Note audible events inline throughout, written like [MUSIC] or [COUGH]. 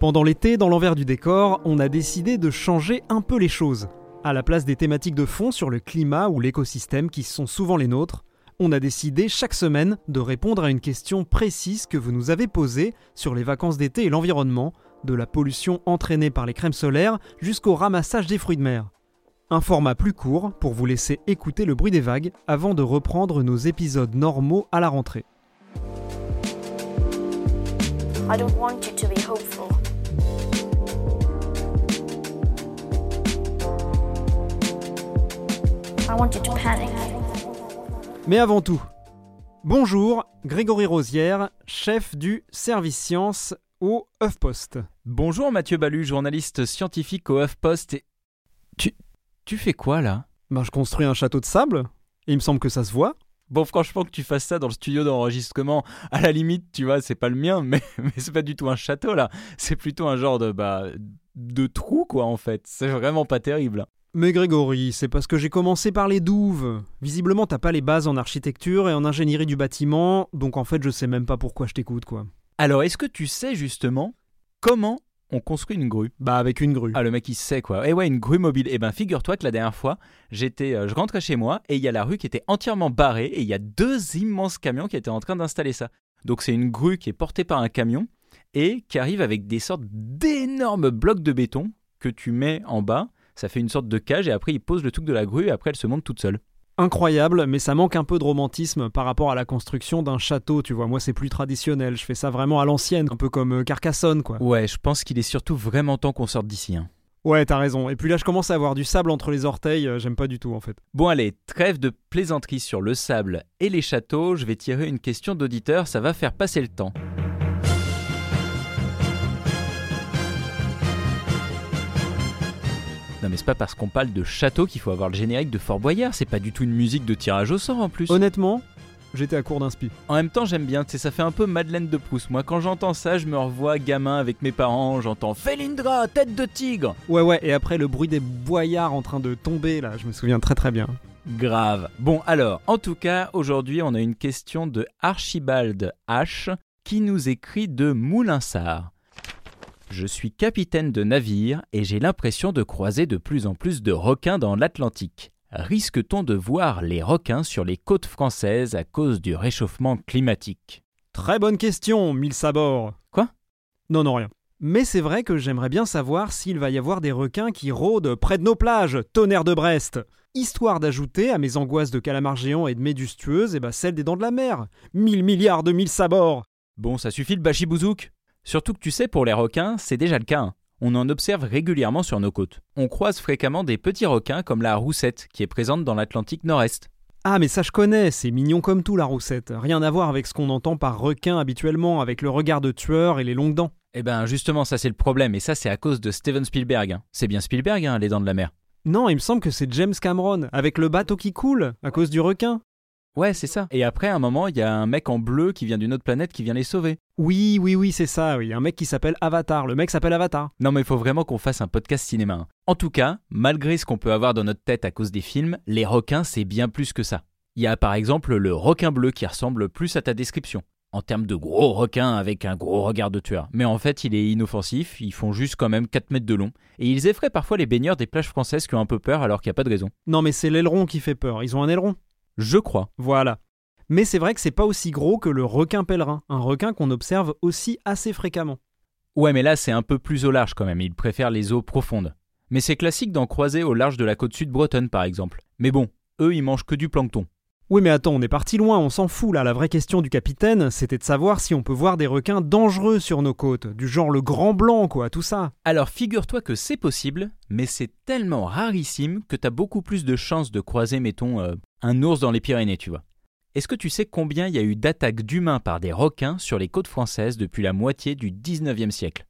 Pendant l'été, dans l'envers du décor, on a décidé de changer un peu les choses. À la place des thématiques de fond sur le climat ou l'écosystème qui sont souvent les nôtres, on a décidé chaque semaine de répondre à une question précise que vous nous avez posée sur les vacances d'été et l'environnement, de la pollution entraînée par les crèmes solaires jusqu'au ramassage des fruits de mer. Un format plus court pour vous laisser écouter le bruit des vagues avant de reprendre nos épisodes normaux à la rentrée. I want you to panic. Mais avant tout, bonjour, Grégory Rosière, chef du service sciences au HuffPost. Bonjour Mathieu Balu, journaliste scientifique au HuffPost. Et... Tu, tu fais quoi là? Ben, je construis un château de sable, et il me semble que ça se voit. Bon, franchement, que tu fasses ça dans le studio d'enregistrement, à la limite, tu vois, c'est pas le mien, mais, [LAUGHS] mais c'est pas du tout un château là. C'est plutôt un genre de, bah, de trou quoi en fait. C'est vraiment pas terrible. Mais Grégory, c'est parce que j'ai commencé par les douves. Visiblement, t'as pas les bases en architecture et en ingénierie du bâtiment, donc en fait, je sais même pas pourquoi je t'écoute, quoi. Alors, est-ce que tu sais justement comment on construit une grue? Bah, avec une grue. Ah, le mec il sait quoi. Et ouais, une grue mobile. Et ben, figure-toi que la dernière fois, j'étais, euh, je rentrais chez moi et il y a la rue qui était entièrement barrée et il y a deux immenses camions qui étaient en train d'installer ça. Donc, c'est une grue qui est portée par un camion et qui arrive avec des sortes d'énormes blocs de béton que tu mets en bas. Ça fait une sorte de cage et après il pose le truc de la grue et après elle se monte toute seule. Incroyable, mais ça manque un peu de romantisme par rapport à la construction d'un château, tu vois. Moi, c'est plus traditionnel. Je fais ça vraiment à l'ancienne, un peu comme euh, Carcassonne, quoi. Ouais, je pense qu'il est surtout vraiment temps qu'on sorte d'ici. hein. Ouais, t'as raison. Et puis là, je commence à avoir du sable entre les orteils. euh, J'aime pas du tout, en fait. Bon allez, trêve de plaisanterie sur le sable et les châteaux, je vais tirer une question d'auditeur, ça va faire passer le temps. Non mais c'est pas parce qu'on parle de château qu'il faut avoir le générique de Fort Boyard, c'est pas du tout une musique de tirage au sort en plus. Honnêtement, j'étais à court d'inspi. En même temps j'aime bien, tu sais, ça fait un peu Madeleine de Proust. Moi quand j'entends ça, je me revois gamin avec mes parents, j'entends Félindra, tête de tigre Ouais, ouais, et après le bruit des boyards en train de tomber, là, je me souviens très très bien. Grave. Bon alors, en tout cas, aujourd'hui on a une question de Archibald H qui nous écrit de Moulinsart. Je suis capitaine de navire et j'ai l'impression de croiser de plus en plus de requins dans l'Atlantique. Risque-t-on de voir les requins sur les côtes françaises à cause du réchauffement climatique? Très bonne question, mille sabords. Quoi? Non, non, rien. Mais c'est vrai que j'aimerais bien savoir s'il va y avoir des requins qui rôdent près de nos plages, tonnerre de Brest. Histoire d'ajouter à mes angoisses de calamars géants et de méduses tueuses, et bah celle des dents de la mer. Mille milliards de mille sabords Bon, ça suffit le bachibouzouk? Surtout que tu sais, pour les requins, c'est déjà le cas. hein. On en observe régulièrement sur nos côtes. On croise fréquemment des petits requins comme la roussette, qui est présente dans l'Atlantique Nord-Est. Ah mais ça je connais, c'est mignon comme tout la roussette. Rien à voir avec ce qu'on entend par requin habituellement, avec le regard de tueur et les longues dents. Eh ben justement, ça c'est le problème, et ça c'est à cause de Steven Spielberg. hein. C'est bien Spielberg, hein, les dents de la mer. Non, il me semble que c'est James Cameron, avec le bateau qui coule, à cause du requin. Ouais, c'est ça. Et après, à un moment, il y a un mec en bleu qui vient d'une autre planète qui vient les sauver. Oui, oui, oui, c'est ça, oui. Un mec qui s'appelle Avatar. Le mec s'appelle Avatar. Non mais il faut vraiment qu'on fasse un podcast cinéma. hein. En tout cas, malgré ce qu'on peut avoir dans notre tête à cause des films, les requins c'est bien plus que ça. Il y a par exemple le requin bleu qui ressemble plus à ta description. En termes de gros requin avec un gros regard de tueur. Mais en fait, il est inoffensif, ils font juste quand même 4 mètres de long. Et ils effraient parfois les baigneurs des plages françaises qui ont un peu peur alors qu'il n'y a pas de raison. Non, mais c'est l'aileron qui fait peur. Ils ont un aileron. Je crois. Voilà. Mais c'est vrai que c'est pas aussi gros que le requin pèlerin, un requin qu'on observe aussi assez fréquemment. Ouais, mais là c'est un peu plus au large quand même, ils préfèrent les eaux profondes. Mais c'est classique d'en croiser au large de la côte sud bretonne par exemple. Mais bon, eux ils mangent que du plancton. Oui, mais attends, on est parti loin, on s'en fout là. La vraie question du capitaine, c'était de savoir si on peut voir des requins dangereux sur nos côtes, du genre le grand blanc, quoi, tout ça. Alors figure-toi que c'est possible, mais c'est tellement rarissime que t'as beaucoup plus de chances de croiser, mettons, euh, un ours dans les Pyrénées, tu vois. Est-ce que tu sais combien il y a eu d'attaques d'humains par des requins sur les côtes françaises depuis la moitié du 19e siècle?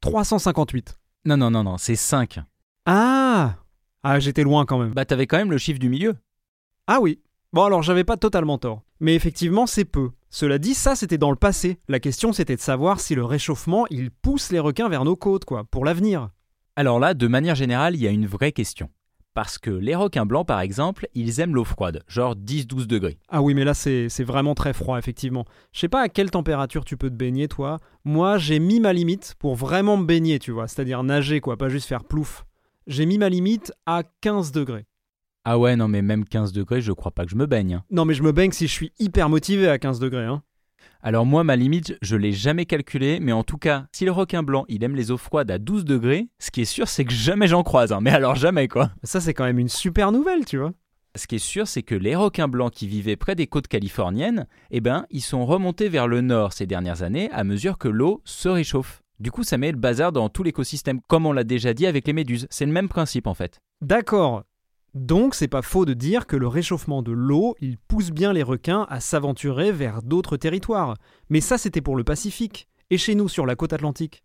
358. Non, non, non, non, c'est 5. Ah Ah, j'étais loin quand même. Bah t'avais quand même le chiffre du milieu. Ah oui. Bon, alors j'avais pas totalement tort. Mais effectivement, c'est peu. Cela dit, ça c'était dans le passé. La question c'était de savoir si le réchauffement, il pousse les requins vers nos côtes, quoi, pour l'avenir. Alors là, de manière générale, il y a une vraie question. Parce que les requins blancs, par exemple, ils aiment l'eau froide, genre 10-12 degrés. Ah oui, mais là, c'est vraiment très froid, effectivement. Je sais pas à quelle température tu peux te baigner, toi. Moi, j'ai mis ma limite pour vraiment me baigner, tu vois. C'est-à-dire nager, quoi, pas juste faire plouf. J'ai mis ma limite à 15 degrés. Ah ouais, non mais même 15 degrés, je crois pas que je me baigne. hein. Non, mais je me baigne si je suis hyper motivé à 15 degrés, hein. Alors moi, ma limite, je l'ai jamais calculée, mais en tout cas, si le requin blanc, il aime les eaux froides à 12 degrés, ce qui est sûr, c'est que jamais j'en croise, hein. mais alors jamais quoi. Ça, c'est quand même une super nouvelle, tu vois. Ce qui est sûr, c'est que les requins blancs qui vivaient près des côtes californiennes, eh ben, ils sont remontés vers le nord ces dernières années à mesure que l'eau se réchauffe. Du coup, ça met le bazar dans tout l'écosystème, comme on l'a déjà dit avec les méduses. C'est le même principe en fait. D'accord. Donc, c'est pas faux de dire que le réchauffement de l'eau, il pousse bien les requins à s'aventurer vers d'autres territoires. Mais ça, c'était pour le Pacifique. Et chez nous, sur la côte atlantique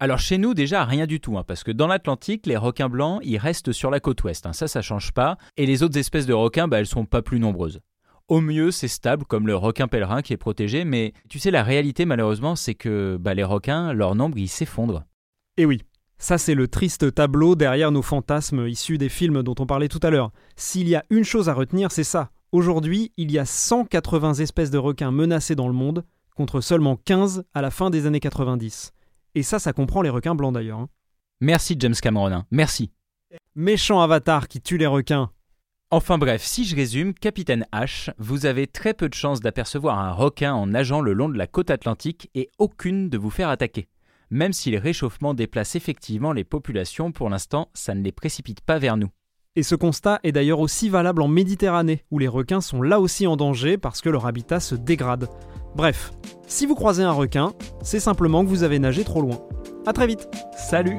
Alors chez nous, déjà, rien du tout, hein, parce que dans l'Atlantique, les requins blancs, ils restent sur la côte ouest. hein, ça, ça change pas. Et les autres espèces de requins, bah, elles sont pas plus nombreuses. Au mieux, c'est stable, comme le requin pèlerin qui est protégé, mais tu sais, la réalité, malheureusement, c'est que bah, les requins, leur nombre, il s'effondre. Et oui, ça c'est le triste tableau derrière nos fantasmes issus des films dont on parlait tout à l'heure. S'il y a une chose à retenir, c'est ça. Aujourd'hui, il y a 180 espèces de requins menacées dans le monde, contre seulement 15 à la fin des années 90. Et ça, ça comprend les requins blancs d'ailleurs. hein. Merci James Cameron, merci. Méchant avatar qui tue les requins. Enfin bref, si je résume, Capitaine H, vous avez très peu de chances d'apercevoir un requin en nageant le long de la côte atlantique et aucune de vous faire attaquer. Même si le réchauffement déplace effectivement les populations, pour l'instant, ça ne les précipite pas vers nous. Et ce constat est d'ailleurs aussi valable en Méditerranée, où les requins sont là aussi en danger parce que leur habitat se dégrade. Bref, si vous croisez un requin, c'est simplement que vous avez nagé trop loin. A très vite Salut